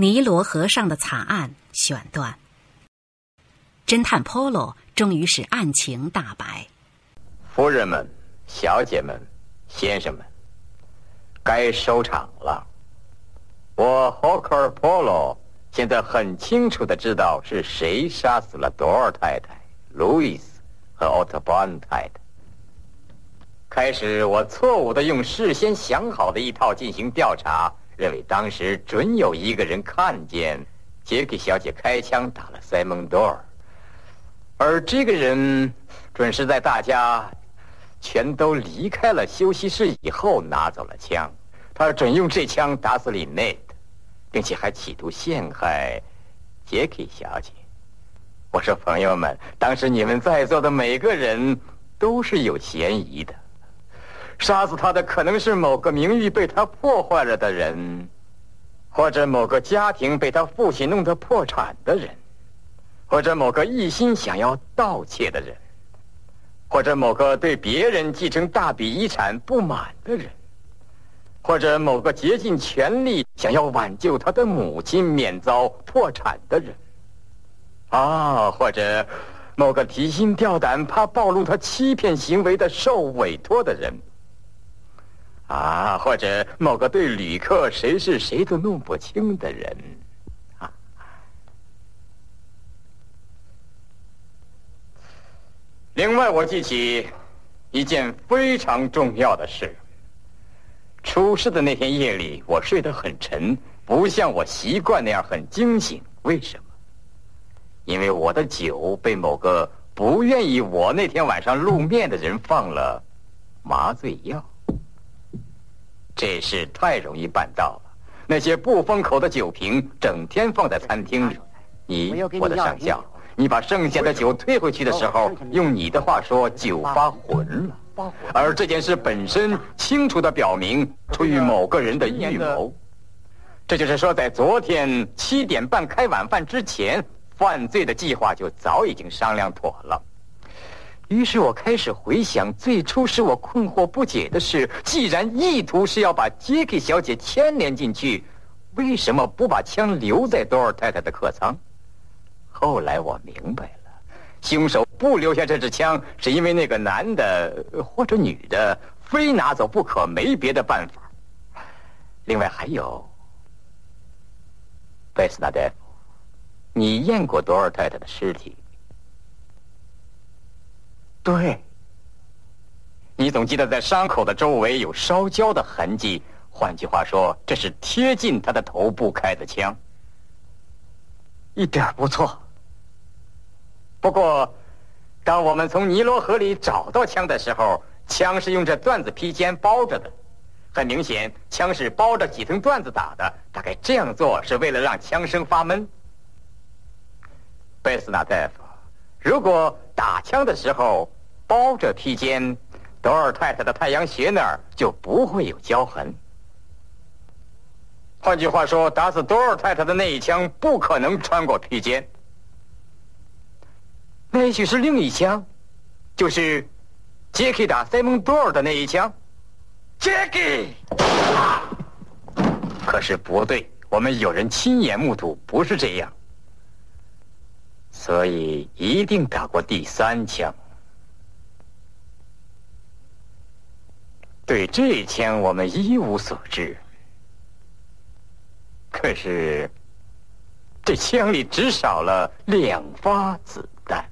尼罗河上的惨案选段。侦探 Polo 终于使案情大白。夫人们、小姐们、先生们，该收场了。我 Hawker Polo 现在很清楚的知道是谁杀死了多尔太太、路易斯和奥特班太太。开始，我错误的用事先想好的一套进行调查。认为当时准有一个人看见杰克小姐开枪打了塞蒙多尔，而这个人准是在大家全都离开了休息室以后拿走了枪。他准用这枪打死里内特，并且还企图陷害杰克小姐。我说，朋友们，当时你们在座的每个人都是有嫌疑的。杀死他的可能是某个名誉被他破坏了的人，或者某个家庭被他父亲弄得破产的人，或者某个一心想要盗窃的人，或者某个对别人继承大笔遗产不满的人，或者某个竭尽全力想要挽救他的母亲免遭破产的人，啊，或者某个提心吊胆怕暴露他欺骗行为的受委托的人。啊，或者某个对旅客谁是谁都弄不清的人，啊。另外，我记起一件非常重要的事。出事的那天夜里，我睡得很沉，不像我习惯那样很惊醒。为什么？因为我的酒被某个不愿意我那天晚上露面的人放了麻醉药。这事太容易办到了。那些不封口的酒瓶整天放在餐厅里。你，我的上校，你把剩下的酒退回去的时候，用你的话说，酒发浑了。而这件事本身清楚的表明，出于某个人的预谋。这就是说，在昨天七点半开晚饭之前，犯罪的计划就早已经商量妥了。于是我开始回想最初使我困惑不解的事：既然意图是要把杰克小姐牵连进去，为什么不把枪留在多尔太太的客舱？后来我明白了，凶手不留下这支枪，是因为那个男的或者女的非拿走不可，没别的办法。另外还有，贝斯纳大夫，你验过多尔太太的尸体？对，你总记得在伤口的周围有烧焦的痕迹。换句话说，这是贴近他的头部开的枪。一点不错。不过，当我们从尼罗河里找到枪的时候，枪是用这缎子披肩包着的。很明显，枪是包着几层缎子打的。大概这样做是为了让枪声发闷。贝斯纳大夫。如果打枪的时候包着披肩，多尔太太的太阳穴那儿就不会有焦痕。换句话说，打死多尔太太的那一枪不可能穿过披肩。那也许是另一枪，就是杰克打塞蒙多尔的那一枪。杰克，可是不对，我们有人亲眼目睹，不是这样。所以一定打过第三枪。对这枪我们一无所知。可是，这枪里只少了两发子弹。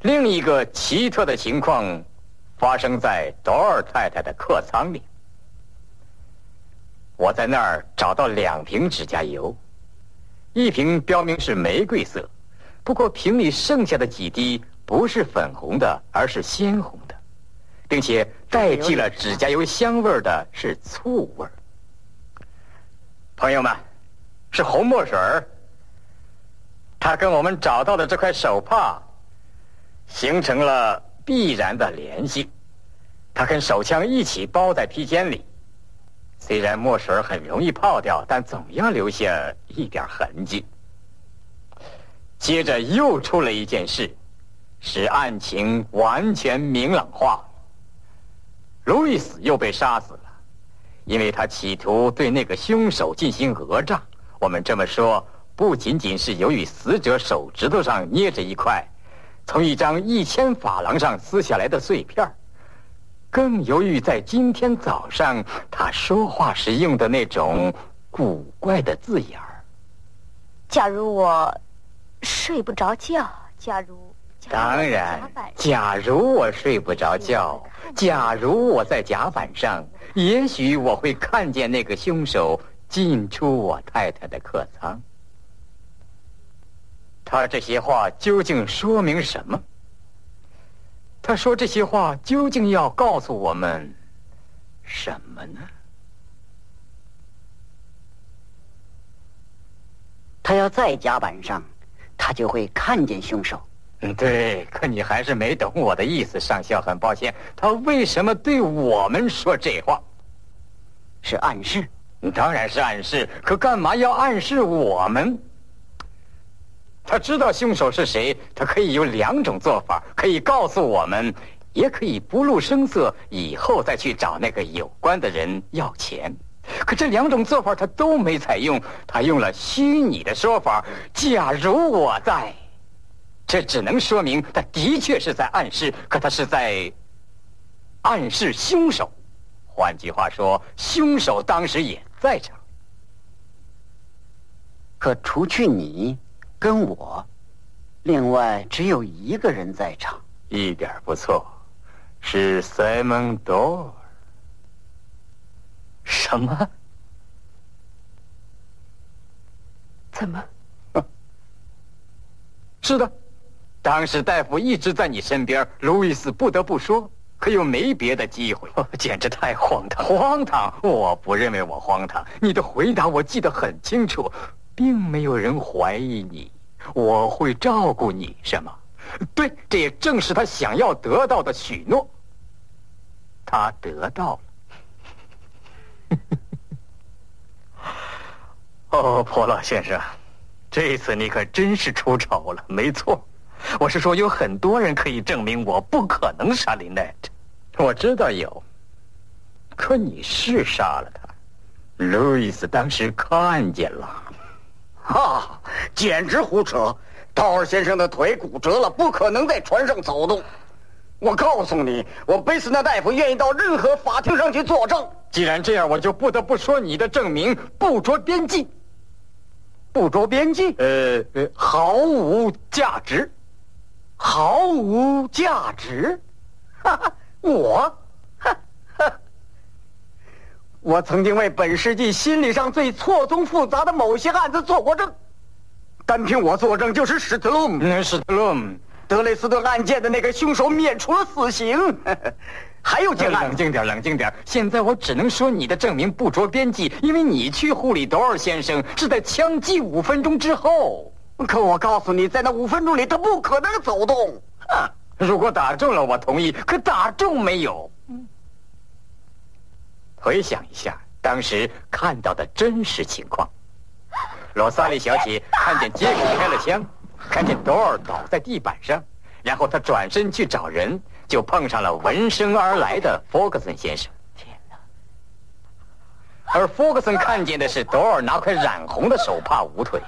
另一个奇特的情况。发生在多尔太太的客舱里。我在那儿找到两瓶指甲油，一瓶标明是玫瑰色，不过瓶里剩下的几滴不是粉红的，而是鲜红的，并且代替了指甲油香味的是醋味。朋友们，是红墨水儿。它跟我们找到的这块手帕形成了。必然的联系，他跟手枪一起包在披肩里。虽然墨水很容易泡掉，但总要留下一点痕迹。接着又出了一件事，使案情完全明朗化。路易斯又被杀死了，因为他企图对那个凶手进行讹诈。我们这么说，不仅仅是由于死者手指头上捏着一块从一张一千法郎上撕下来的碎片更由于在今天早上他说话时用的那种古怪的字眼儿。假如我睡不着觉，假如。当然，假如我睡不着觉，假如我在甲板上，也许我会看见那个凶手进出我太太的客舱。他这些话究竟说明什么？他说这些话究竟要告诉我们什么呢？他要在甲板上，他就会看见凶手。嗯，对，可你还是没懂我的意思，上校。很抱歉，他为什么对我们说这话？是暗示？当然是暗示。可干嘛要暗示我们？他知道凶手是谁，他可以有两种做法：可以告诉我们，也可以不露声色，以后再去找那个有关的人要钱。可这两种做法他都没采用，他用了虚拟的说法：“假如我在。”这只能说明他的确是在暗示，可他是在暗示凶手。换句话说，凶手当时也在场。可除去你跟我，另外只有一个人在场。一点不错，是 Simon Door。什么？怎么？是的。当时大夫一直在你身边，路易斯不得不说，可又没别的机会，简直太荒唐！荒唐！我不认为我荒唐。你的回答我记得很清楚，并没有人怀疑你，我会照顾你，是吗？对，这也正是他想要得到的许诺。他得到了。哦，波洛先生，这次你可真是出丑了。没错。我是说，有很多人可以证明我不可能杀林奈特。我知道有，可你是杀了他。路易斯当时看见了。哈，简直胡扯！道尔先生的腿骨折了，不可能在船上走动。我告诉你，我贝斯纳大夫愿意到任何法庭上去作证。既然这样，我就不得不说你的证明不着边际。不着边际？呃呃，毫无价值。毫无价值，哈哈，我，我曾经为本世纪心理上最错综复杂的某些案子做过证，单凭我作证，就是史特鲁姆，史特鲁姆，德雷斯顿案件的那个凶手免除了死刑。还有件案，冷静点，冷静点。现在我只能说你的证明不着边际，因为你去护理多尔先生是在枪击五分钟之后。可我告诉你，在那五分钟里，他不可能走动。啊，如果打中了，我同意；可打中没有？回想一下当时看到的真实情况：罗萨莉小姐看见杰克开了枪，看见多尔倒在地板上，然后她转身去找人，就碰上了闻声而来的弗格森先生。天哪！而弗格森看见的是多尔拿块染红的手帕捂腿。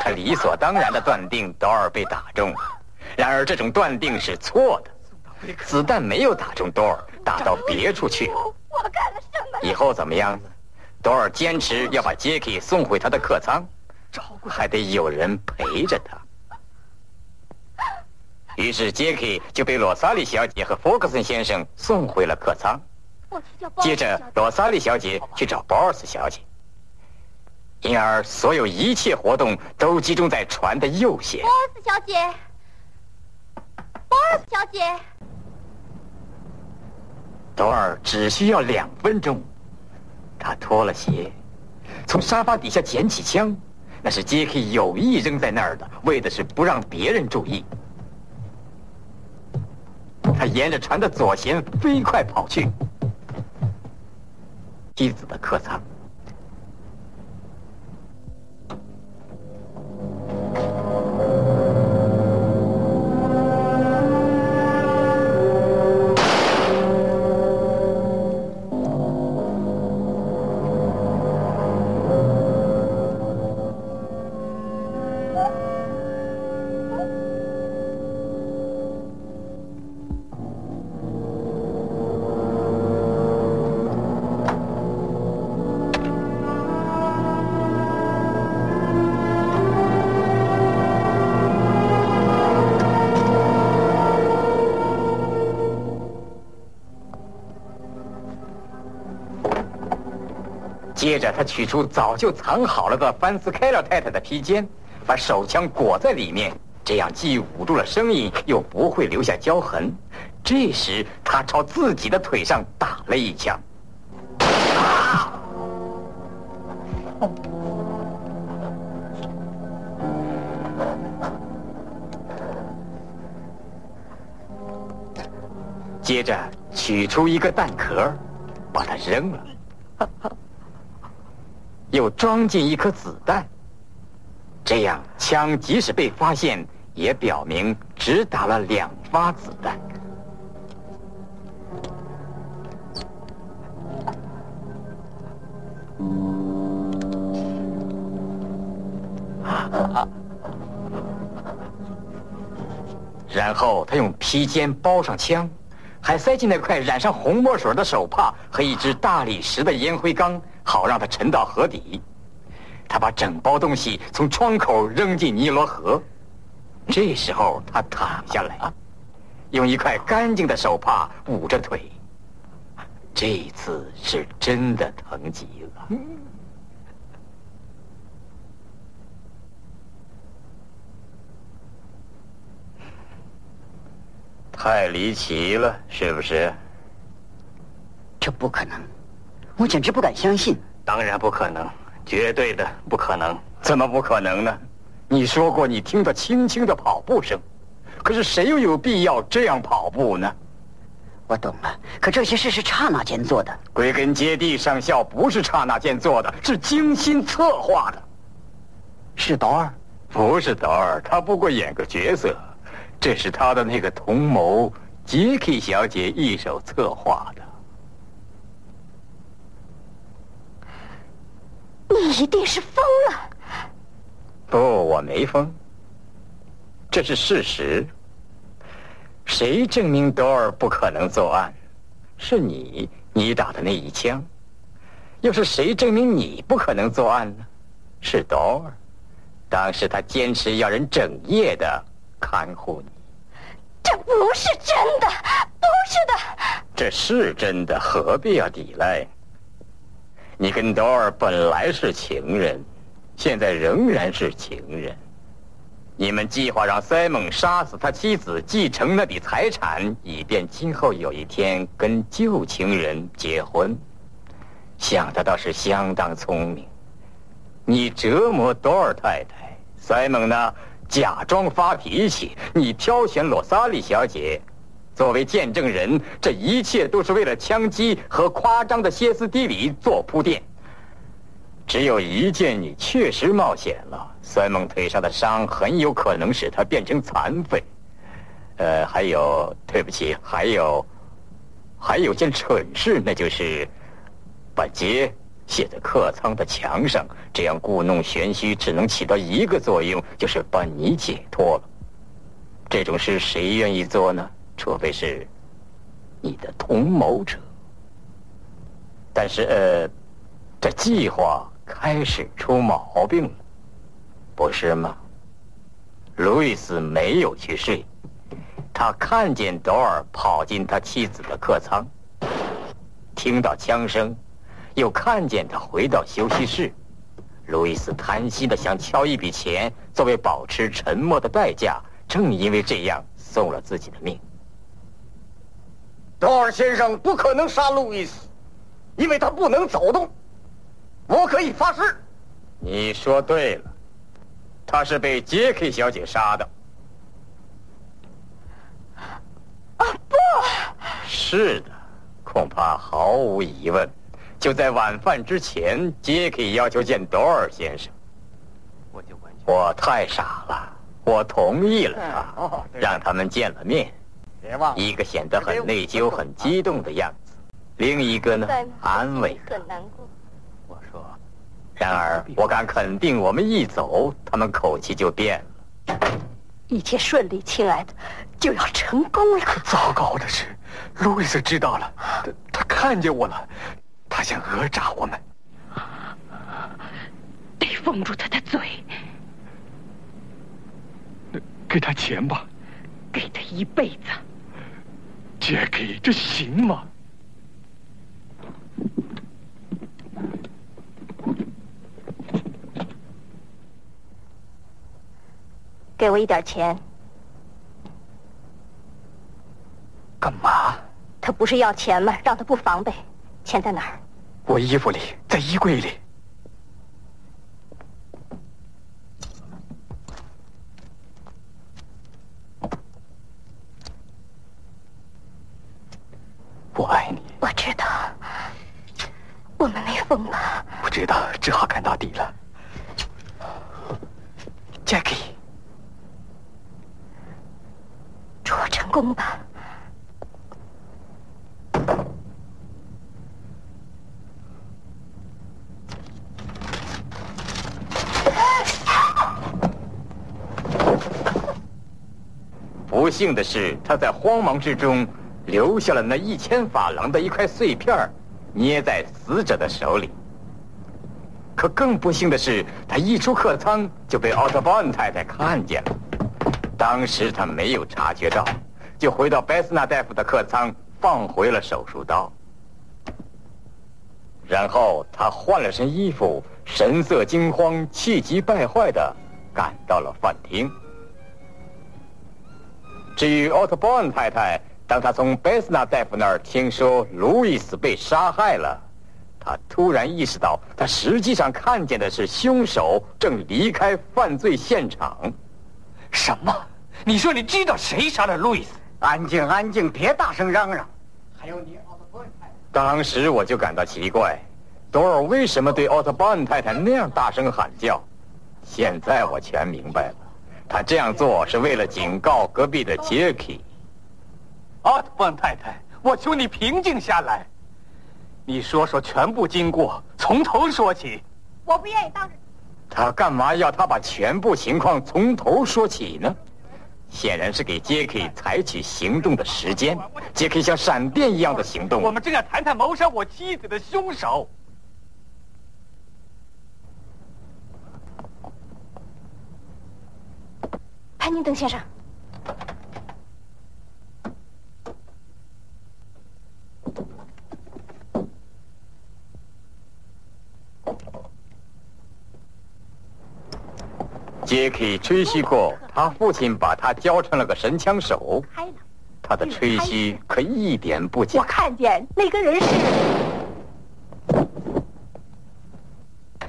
他理所当然的断定多尔被打中了，然而这种断定是错的。子弹没有打中多尔，打到别处去了。我干了什么？以后怎么样？多尔坚持要把杰克送回他的客舱，还得有人陪着他。于是杰克就被罗萨莉小姐和福克森先生送回了客舱。接着罗萨莉小姐去找鲍尔斯小姐。因而，所有一切活动都集中在船的右舷。波尔斯小姐，波尔斯小姐，多尔只需要两分钟。他脱了鞋，从沙发底下捡起枪，那是杰克有意扔在那儿的，为的是不让别人注意。他沿着船的左舷飞快跑去，妻子的客舱。接着，他取出早就藏好了的范斯凯勒太太的披肩，把手枪裹在里面，这样既捂住了声音，又不会留下胶痕。这时，他朝自己的腿上打了一枪。接着，取出一个弹壳，把它扔了。又装进一颗子弹，这样枪即使被发现，也表明只打了两发子弹。然后他用披肩包上枪，还塞进那块染上红墨水的手帕和一只大理石的烟灰缸。好让它沉到河底，他把整包东西从窗口扔进尼罗河。这时候他躺下来，用一块干净的手帕捂着腿。这一次是真的疼极了，太离奇了，是不是？这不可能。我简直不敢相信！当然不可能，绝对的不可能！怎么不可能呢？你说过你听得轻轻的跑步声，可是谁又有必要这样跑步呢？我懂了，可这些事是刹那间做的。归根结底，上校不是刹那间做的，是精心策划的。是德尔？不是德尔，他不过演个角色。这是他的那个同谋杰克小姐一手策划的。你一定是疯了！不，我没疯，这是事实。谁证明多尔不可能作案？是你，你打的那一枪。又是谁证明你不可能作案呢？是多尔，当时他坚持要人整夜的看护你。这不是真的，不是的。这是真的，何必要抵赖？你跟多尔本来是情人，现在仍然是情人。你们计划让塞蒙杀死他妻子，继承那笔财产，以便今后有一天跟旧情人结婚。想的倒是相当聪明。你折磨多尔太太，塞蒙呢假装发脾气，你挑选罗萨莉小姐。作为见证人，这一切都是为了枪击和夸张的歇斯底里做铺垫。只有一件你确实冒险了，塞蒙腿上的伤很有可能使他变成残废。呃，还有，对不起，还有，还有件蠢事，那就是把杰写在客舱的墙上，这样故弄玄虚只能起到一个作用，就是把你解脱了。这种事谁愿意做呢？除非是你的同谋者，但是呃，这计划开始出毛病了，不是吗？路易斯没有去睡，他看见朵尔跑进他妻子的客舱，听到枪声，又看见他回到休息室。路易斯贪心的想敲一笔钱作为保持沉默的代价，正因为这样送了自己的命。多尔先生不可能杀路易斯，因为他不能走动。我可以发誓。你说对了，他是被杰克小姐杀的。啊，不是的，恐怕毫无疑问。就在晚饭之前，杰克要求见多尔先生。我就…我太傻了，我同意了他，让他们见了面。一个显得很内疚、很激动的样子，另一个呢，安慰。很难过。我说，然而，我敢肯定，我们一走，他们口气就变了。一切顺利，亲爱的，就要成功了。糟糕的是，路易斯知道了，他他看见我了，他想讹诈我们。得封住他的嘴，给他钱吧，给他一辈子。杰克，这行吗？给我一点钱。干嘛？他不是要钱吗？让他不防备。钱在哪儿？我衣服里，在衣柜里。我爱你。我知道，我们没疯吧？不知道，只好看到底了。Jackie，祝我成功吧。不幸的是，他在慌忙之中留下了那一千法郎的一块碎片，捏在死者的手里。可更不幸的是，他一出客舱就被奥特邦太太看见了。当时他没有察觉到，就回到贝斯纳大夫的客舱，放回了手术刀。然后他换了身衣服，神色惊慌、气急败坏的赶到了饭厅。至于奥特邦太太，当她从贝斯纳大夫那儿听说路易斯被杀害了，她突然意识到，她实际上看见的是凶手正离开犯罪现场。什么？你说你知道谁杀了路易斯？安静，安静，别大声嚷嚷。还有你，奥特邦太太。当时我就感到奇怪，多尔为什么对奥特邦太太那样大声喊叫？现在我全明白了，他这样做是为了警告隔壁的杰克。奥特曼太太，我求你平静下来。你说说全部经过，从头说起。我不愿意当着。他干嘛要他把全部情况从头说起呢？显然是给杰克采取行动的时间。杰克像闪电一样的行动。我们正要谈谈谋杀我妻子的凶手。潘宁登先生，杰克吹嘘过，他父亲把他教成了个神枪手。他的吹嘘可一点不假我。看见那个人是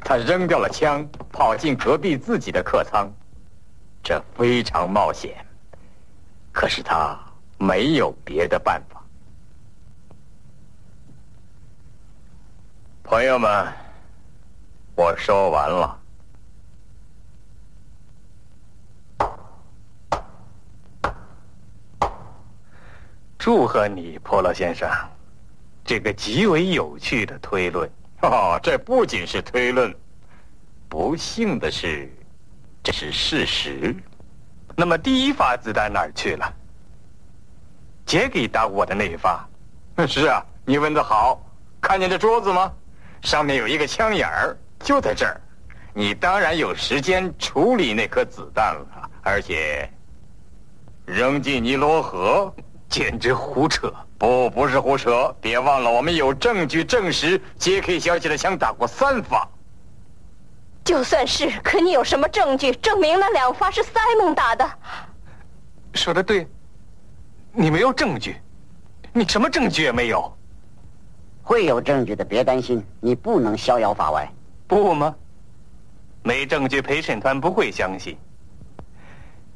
他扔掉了枪，跑进隔壁自己的客舱，这非常冒险。可是他没有别的办法。朋友们，我说完了。祝贺你，波洛先生，这个极为有趣的推论。哦，这不仅是推论，不幸的是，这是事实。那么第一发子弹哪儿去了？杰给打我的那一发，是啊，你问的好。看见这桌子吗？上面有一个枪眼儿，就在这儿。你当然有时间处理那颗子弹了，而且扔进尼罗河。简直胡扯！不，不是胡扯。别忘了，我们有证据证实杰克小姐的枪打过三发。就算是，可你有什么证据证明那两发是塞蒙打的？说的对，你没有证据，你什么证据也没有。会有证据的，别担心，你不能逍遥法外。不吗？没证据，陪审团不会相信。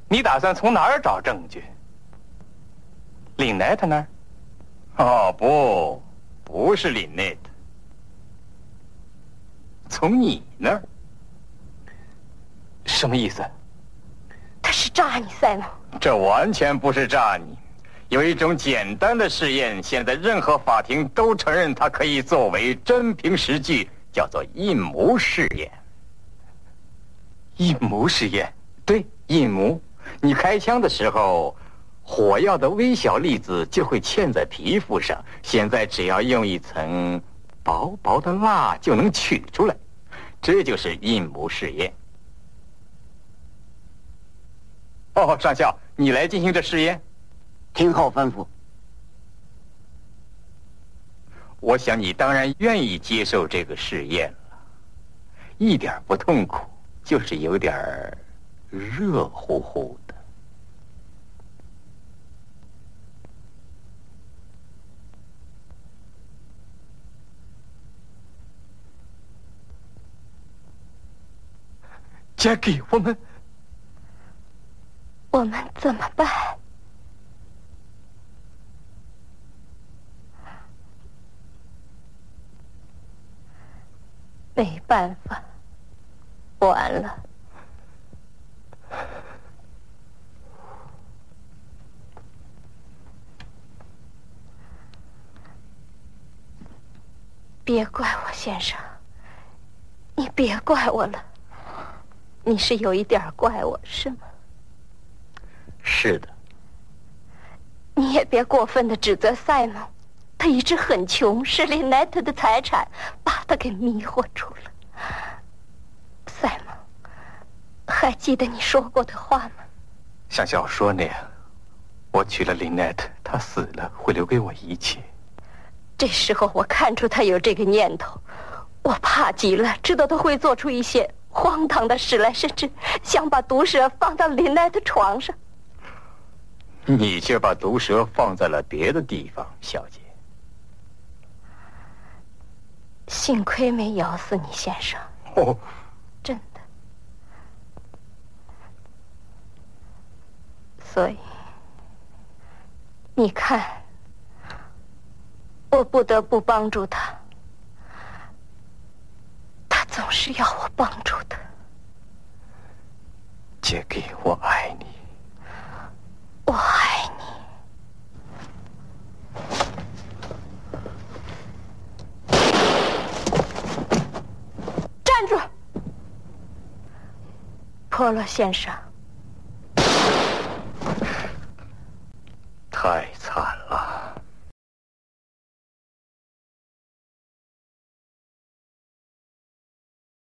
你打算从哪儿找证据？林奈特那儿？哦，不，不是林奈特，从你那儿。什么意思？他是诈你，塞蒙。这完全不是诈你。有一种简单的试验，现在任何法庭都承认它可以作为真凭实据叫做印模试验。印模试验，对，印模。你开枪的时候，火药的微小粒子就会嵌在皮肤上。现在只要用一层薄薄的蜡就能取出来，这就是印模试验。哦，上校，你来进行这试验。听候吩咐。我想你当然愿意接受这个试验了，一点不痛苦，就是有点热乎乎的。Jackie，我们我们怎么办？没办法，完了。别怪我，先生，你别怪我了。你是有一点怪我，是吗？是的。你也别过分的指责赛蒙，他一直很穷，是林奈特的财产把他给迷惑住了。赛蒙，还记得你说过的话吗？像小说那样，我娶了林奈特，他死了会留给我一切。这时候我看出他有这个念头，我怕极了，知道他会做出一些荒唐的事来，甚至想把毒蛇放到林奈特床上。你却把毒蛇放在了别的地方，小姐。幸亏没咬死你，先生。哦，真的。所以，你看，我不得不帮助他。他总是要我帮助他。Jackie，我爱你。我爱你。站住，波洛先生。太